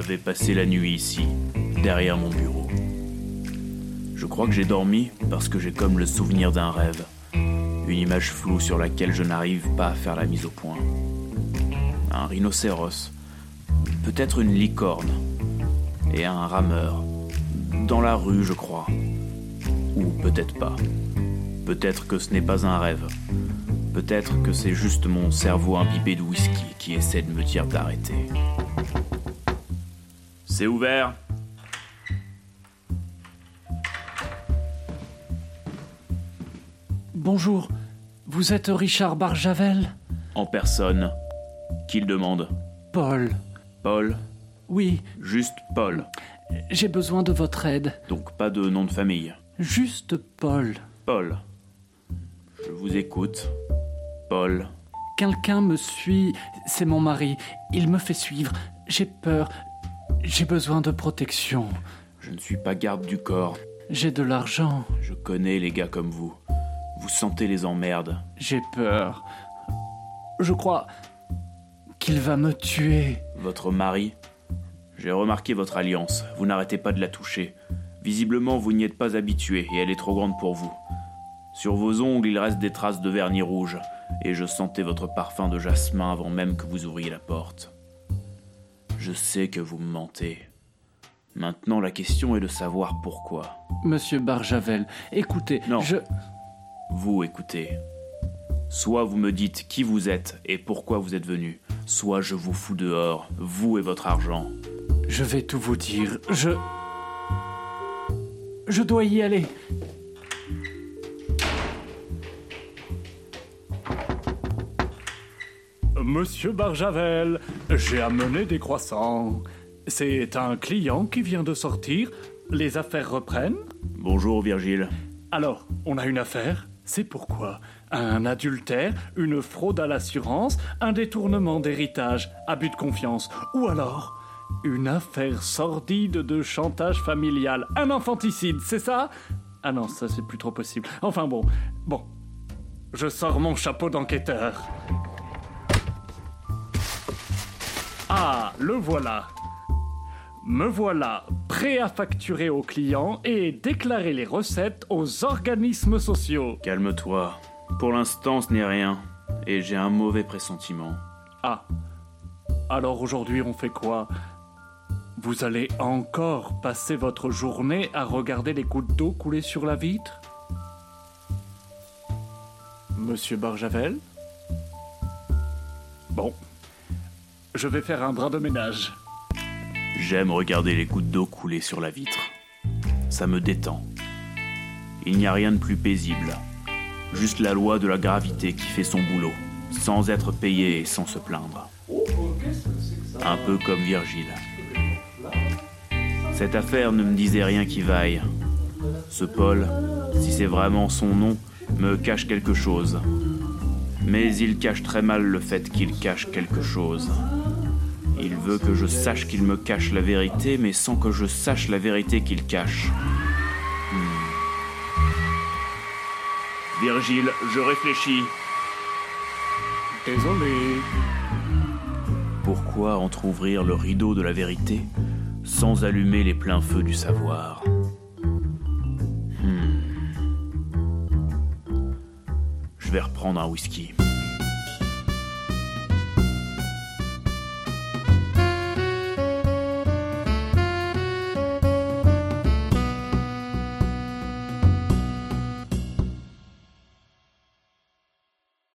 vais passer la nuit ici, derrière mon bureau. Je crois que j'ai dormi parce que j'ai comme le souvenir d'un rêve, une image floue sur laquelle je n'arrive pas à faire la mise au point. Un rhinocéros, peut-être une licorne, et un rameur, dans la rue je crois. Ou peut-être pas. Peut-être que ce n'est pas un rêve. Peut-être que c'est juste mon cerveau imbibé de whisky qui essaie de me dire d'arrêter. C'est ouvert Bonjour, vous êtes Richard Barjavel? En personne. Qui le demande? Paul. Paul? Oui, Juste Paul. j'ai besoin de votre aide. Donc pas de nom de famille. Juste Paul. Paul. Je vous écoute. Paul. Quelqu'un me suit, c'est mon mari. Il me fait suivre. J'ai peur. J'ai besoin de protection. Je ne suis pas garde du corps. J'ai de l'argent. Je connais les gars comme vous. Vous sentez les emmerdes. J'ai peur. Je crois qu'il va me tuer. Votre mari? J'ai remarqué votre alliance. Vous n'arrêtez pas de la toucher. Visiblement, vous n'y êtes pas habitué et elle est trop grande pour vous. Sur vos ongles, il reste des traces de vernis rouge et je sentais votre parfum de jasmin avant même que vous ouvriez la porte. Je sais que vous me mentez. Maintenant, la question est de savoir pourquoi. Monsieur Barjavel, écoutez, Non. je. Vous écoutez. Soit vous me dites qui vous êtes et pourquoi vous êtes venu, soit je vous fous dehors, vous et votre argent. Je vais tout vous dire. Je. Je dois y aller. Monsieur Barjavel, j'ai amené des croissants. C'est un client qui vient de sortir. Les affaires reprennent? Bonjour Virgile. Alors, on a une affaire C'est pourquoi? Un adultère, une fraude à l'assurance, un détournement d'héritage, abus de confiance, ou alors une affaire sordide de chantage familial, un infanticide, c'est ça? Ah non, ça c'est plus trop possible. Enfin bon, bon. Je sors mon chapeau d'enquêteur. Ah, le voilà. Me voilà prêt à facturer aux clients et déclarer les recettes aux organismes sociaux. Calme-toi. Pour l'instant, ce n'est rien. Et j'ai un mauvais pressentiment. Ah. Alors aujourd'hui, on fait quoi? Vous allez encore passer votre journée à regarder les gouttes d'eau couler sur la vitre? Monsieur Barjavel? Bon. Je vais faire un bras de ménage. J'aime regarder les gouttes d'eau couler sur la vitre. Ça me détend. Il n'y a rien de plus paisible. Juste la loi de la gravité qui fait son boulot, sans être payé et sans se plaindre. Un peu comme Virgile. Cette affaire ne me disait rien qui vaille. Ce Paul, si c'est vraiment son nom, me cache quelque chose. Mais il cache très mal le fait qu'il cache quelque chose. Il veut que je sache qu'il me cache la vérité, mais sans que je sache la vérité qu'il cache. Hmm. Virgile, je réfléchis. Désolé. Pourquoi entr'ouvrir le rideau de la vérité sans allumer les pleins feux du savoir? Hmm. Je vais reprendre un whisky.